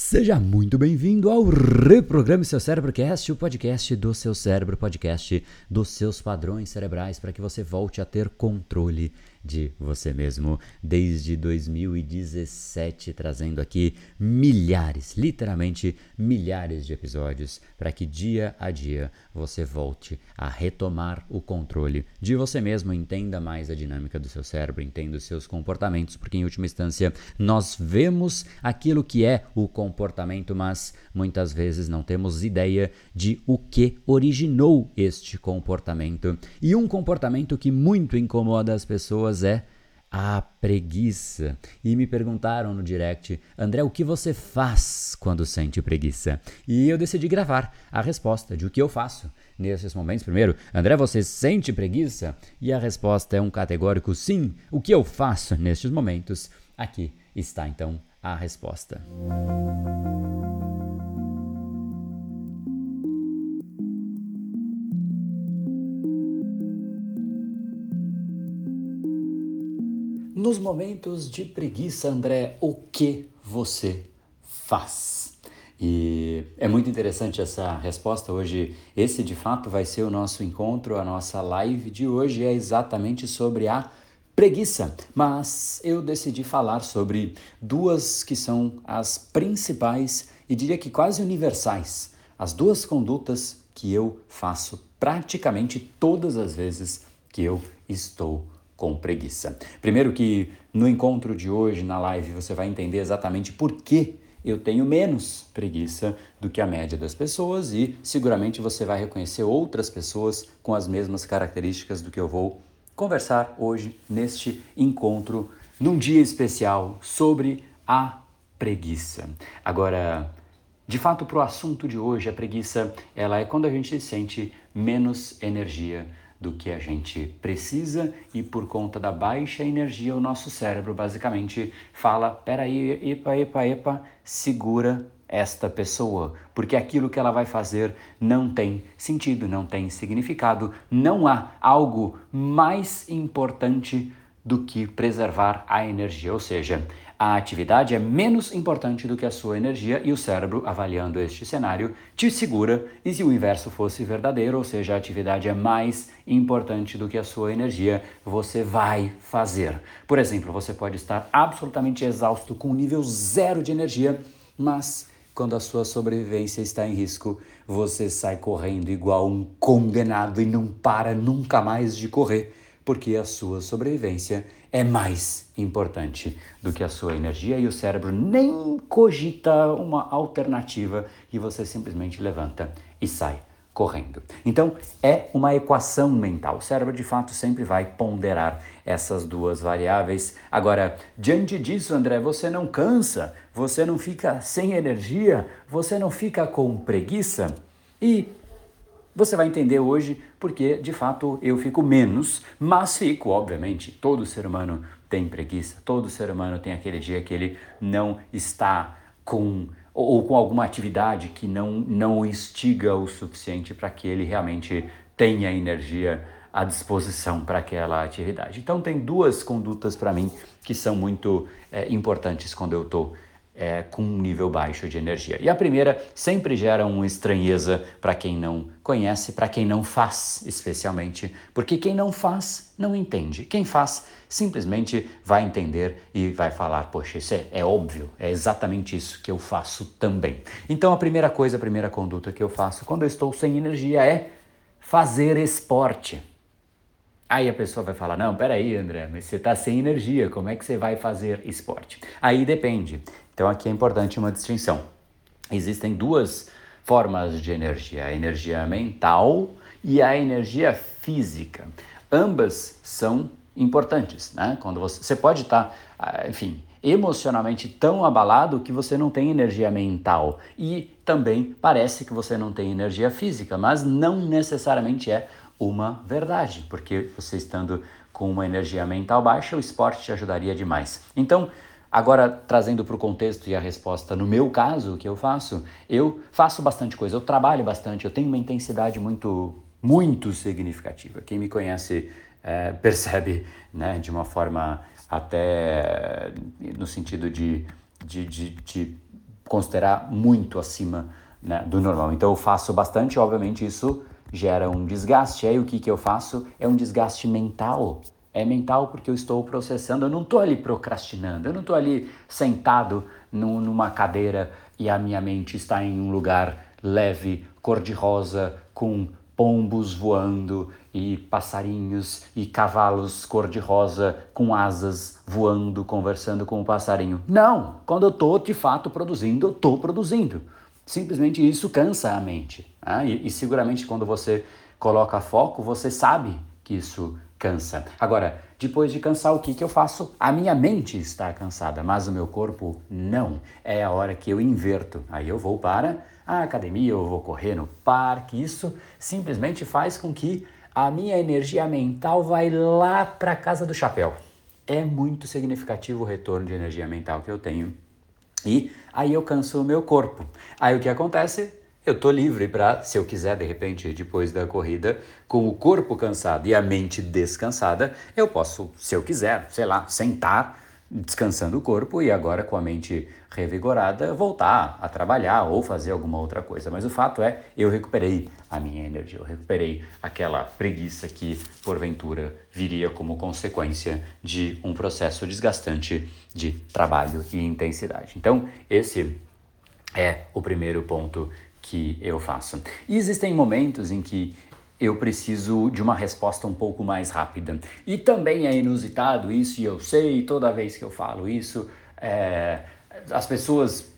Seja muito bem-vindo ao Reprograme Seu Cérebrocast, o podcast do seu cérebro, podcast dos seus padrões cerebrais, para que você volte a ter controle de você mesmo. Desde 2017, trazendo aqui milhares, literalmente milhares de episódios, para que dia a dia você volte a retomar o controle de você mesmo, entenda mais a dinâmica do seu cérebro, entenda os seus comportamentos, porque em última instância nós vemos aquilo que é o comportamento, mas muitas vezes não temos ideia de o que originou este comportamento. E um comportamento que muito incomoda as pessoas é a preguiça. E me perguntaram no direct, André, o que você faz quando sente preguiça? E eu decidi gravar a resposta de o que eu faço nesses momentos. Primeiro, André, você sente preguiça? E a resposta é um categórico sim. O que eu faço nestes momentos? Aqui está então a resposta. Nos momentos de preguiça, André, o que você faz? E é muito interessante essa resposta hoje. Esse de fato vai ser o nosso encontro, a nossa live de hoje é exatamente sobre a preguiça. Mas eu decidi falar sobre duas que são as principais e diria que quase universais, as duas condutas que eu faço praticamente todas as vezes que eu estou com preguiça. Primeiro que no encontro de hoje, na live, você vai entender exatamente por que eu tenho menos preguiça do que a média das pessoas e seguramente você vai reconhecer outras pessoas com as mesmas características do que eu vou conversar hoje neste encontro, num dia especial sobre a preguiça. Agora, de fato, para o assunto de hoje, a preguiça ela é quando a gente sente menos energia do que a gente precisa e por conta da baixa energia o nosso cérebro basicamente fala, peraí, epa, epa, epa, segura esta pessoa, porque aquilo que ela vai fazer não tem sentido, não tem significado, não há algo mais importante do que preservar a energia, ou seja, a atividade é menos importante do que a sua energia e o cérebro, avaliando este cenário, te segura. E se o inverso fosse verdadeiro, ou seja, a atividade é mais importante do que a sua energia, você vai fazer. Por exemplo, você pode estar absolutamente exausto com nível zero de energia, mas quando a sua sobrevivência está em risco, você sai correndo igual um condenado e não para nunca mais de correr, porque a sua sobrevivência é mais importante do que a sua energia e o cérebro nem cogita uma alternativa e você simplesmente levanta e sai correndo. Então, é uma equação mental. O cérebro, de fato, sempre vai ponderar essas duas variáveis. Agora, diante disso, André, você não cansa, você não fica sem energia, você não fica com preguiça? E você vai entender hoje porque, de fato, eu fico menos, mas fico, obviamente. Todo ser humano tem preguiça, todo ser humano tem aquele dia que ele não está com ou com alguma atividade que não, não o instiga o suficiente para que ele realmente tenha energia à disposição para aquela atividade. Então, tem duas condutas para mim que são muito é, importantes quando eu estou é, com um nível baixo de energia. E a primeira sempre gera uma estranheza para quem não conhece, para quem não faz, especialmente, porque quem não faz não entende. Quem faz simplesmente vai entender e vai falar: Poxa, isso é, é óbvio, é exatamente isso que eu faço também. Então, a primeira coisa, a primeira conduta que eu faço quando eu estou sem energia é fazer esporte. Aí a pessoa vai falar: Não, peraí, André, mas você está sem energia, como é que você vai fazer esporte? Aí depende. Então aqui é importante uma distinção. Existem duas formas de energia: a energia mental e a energia física. Ambas são importantes, né? Quando você, você pode estar, tá, enfim, emocionalmente tão abalado que você não tem energia mental e também parece que você não tem energia física, mas não necessariamente é uma verdade, porque você estando com uma energia mental baixa, o esporte te ajudaria demais. Então, Agora, trazendo para o contexto e a resposta, no meu caso, o que eu faço, eu faço bastante coisa, eu trabalho bastante, eu tenho uma intensidade muito, muito significativa. Quem me conhece é, percebe né, de uma forma até no sentido de, de, de, de considerar muito acima né, do normal. Então eu faço bastante, obviamente isso gera um desgaste. Aí o que, que eu faço? É um desgaste mental. É mental porque eu estou processando, eu não estou ali procrastinando, eu não estou ali sentado no, numa cadeira e a minha mente está em um lugar leve, cor-de-rosa, com pombos voando e passarinhos e cavalos cor-de-rosa com asas voando, conversando com o passarinho. Não! Quando eu estou de fato produzindo, eu estou produzindo. Simplesmente isso cansa a mente. Né? E, e seguramente quando você coloca foco, você sabe que isso cansa. Agora, depois de cansar, o que, que eu faço? A minha mente está cansada, mas o meu corpo não. É a hora que eu inverto. Aí eu vou para a academia, eu vou correr no parque. Isso simplesmente faz com que a minha energia mental vai lá para casa do chapéu. É muito significativo o retorno de energia mental que eu tenho. E aí eu canso o meu corpo. Aí o que acontece? Eu estou livre para, se eu quiser, de repente, depois da corrida, com o corpo cansado e a mente descansada, eu posso, se eu quiser, sei lá, sentar descansando o corpo e agora com a mente revigorada voltar a trabalhar ou fazer alguma outra coisa. Mas o fato é, eu recuperei a minha energia, eu recuperei aquela preguiça que porventura viria como consequência de um processo desgastante de trabalho e intensidade. Então, esse é o primeiro ponto que eu faço. E existem momentos em que eu preciso de uma resposta um pouco mais rápida. E também é inusitado isso, e eu sei, toda vez que eu falo isso, é, as pessoas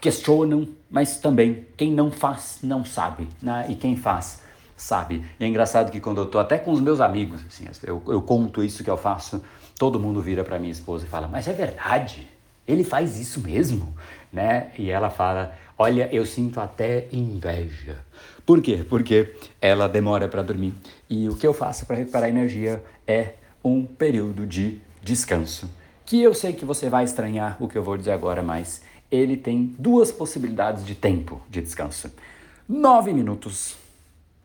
questionam, mas também quem não faz não sabe, né? e quem faz sabe. E é engraçado que quando eu tô até com os meus amigos, assim, eu, eu conto isso que eu faço, todo mundo vira para minha esposa e fala: Mas é verdade, ele faz isso mesmo, né? E ela fala: Olha, eu sinto até inveja. Por quê? Porque ela demora para dormir. E o que eu faço para recuperar energia é um período de descanso. Que eu sei que você vai estranhar o que eu vou dizer agora, mas ele tem duas possibilidades de tempo de descanso: 9 minutos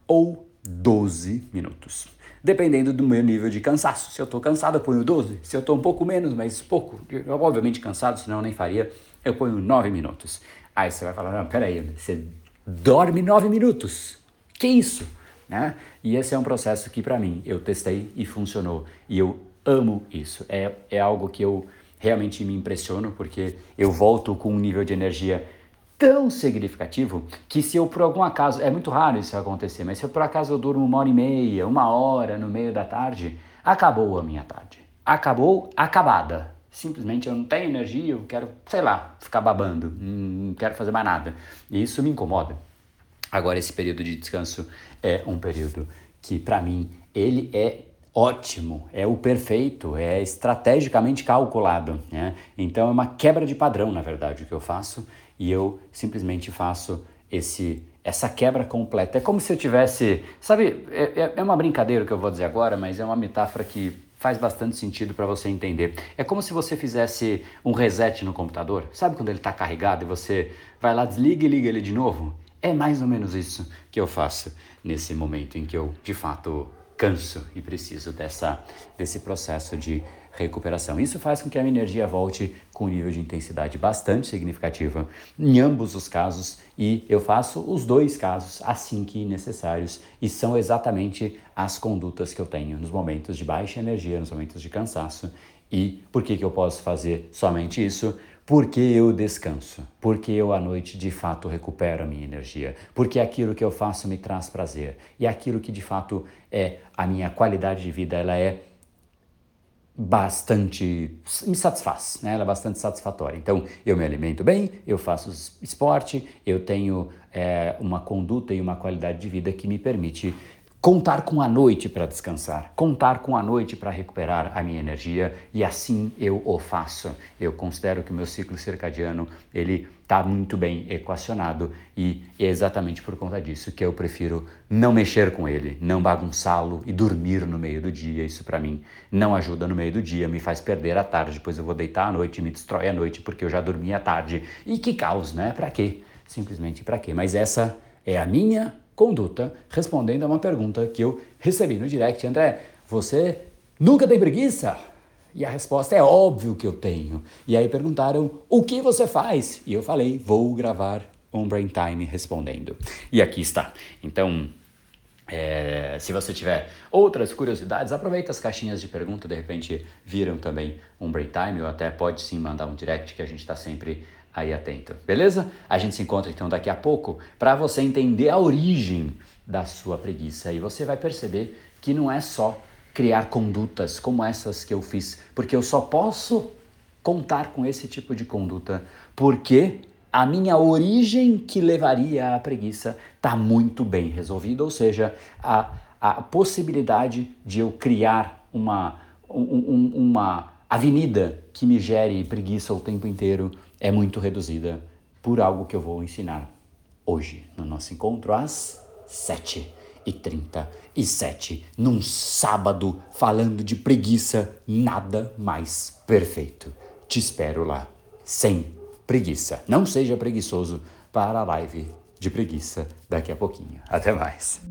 ou 12 minutos. Dependendo do meu nível de cansaço. Se eu estou cansado, eu ponho 12. Se eu estou um pouco menos, mas pouco, obviamente cansado, senão eu nem faria, eu ponho 9 minutos. Aí você vai falar: não, peraí, você dorme nove minutos. Que isso? Né? E esse é um processo que, para mim, eu testei e funcionou. E eu amo isso. É, é algo que eu realmente me impressiono, porque eu volto com um nível de energia tão significativo que se eu por algum acaso, é muito raro isso acontecer, mas se eu por acaso eu durmo uma hora e meia, uma hora no meio da tarde, acabou a minha tarde. Acabou, acabada. Simplesmente eu não tenho energia, eu quero, sei lá, ficar babando, não quero fazer mais nada. E isso me incomoda. Agora, esse período de descanso é um período que, para mim, ele é ótimo, é o perfeito, é estrategicamente calculado. Né? Então, é uma quebra de padrão, na verdade, o que eu faço, e eu simplesmente faço esse essa quebra completa. É como se eu tivesse. Sabe, é, é, é uma brincadeira que eu vou dizer agora, mas é uma metáfora que faz bastante sentido para você entender. É como se você fizesse um reset no computador. Sabe quando ele está carregado e você vai lá, desliga e liga ele de novo? É mais ou menos isso que eu faço nesse momento em que eu, de fato, canso e preciso dessa, desse processo de recuperação. Isso faz com que a minha energia volte com um nível de intensidade bastante significativa em ambos os casos e eu faço os dois casos assim que necessários e são exatamente as condutas que eu tenho nos momentos de baixa energia, nos momentos de cansaço. E por que, que eu posso fazer somente isso? Porque eu descanso, porque eu à noite de fato recupero a minha energia, porque aquilo que eu faço me traz prazer e aquilo que de fato é a minha qualidade de vida, ela é bastante me satisfaz, né? ela é bastante satisfatória. Então, eu me alimento bem, eu faço esporte, eu tenho é, uma conduta e uma qualidade de vida que me permite contar com a noite para descansar, contar com a noite para recuperar a minha energia e assim eu o faço. Eu considero que o meu ciclo circadiano ele está muito bem equacionado e é exatamente por conta disso que eu prefiro não mexer com ele, não bagunçá-lo e dormir no meio do dia. Isso para mim não ajuda no meio do dia, me faz perder a tarde, depois eu vou deitar à noite, me destrói à noite porque eu já dormi à tarde. E que caos, né? Para quê? Simplesmente para quê? Mas essa é a minha conduta respondendo a uma pergunta que eu recebi no direct. André, você nunca tem preguiça? E a resposta é óbvio que eu tenho. E aí perguntaram: o que você faz? E eu falei: vou gravar um Brain Time respondendo. E aqui está. Então, é, se você tiver outras curiosidades, aproveita as caixinhas de pergunta, de repente viram também um Brain Time, ou até pode sim mandar um direct que a gente está sempre aí atento, beleza? A gente se encontra então daqui a pouco para você entender a origem da sua preguiça e você vai perceber que não é só criar condutas como essas que eu fiz, porque eu só posso contar com esse tipo de conduta porque a minha origem que levaria à preguiça está muito bem resolvida, ou seja, a, a possibilidade de eu criar uma, um, uma avenida que me gere preguiça o tempo inteiro é muito reduzida por algo que eu vou ensinar hoje no nosso encontro às 7h37, num sábado, falando de preguiça, nada mais perfeito. Te espero lá, sem preguiça. Não seja preguiçoso para a live de preguiça daqui a pouquinho. Até mais.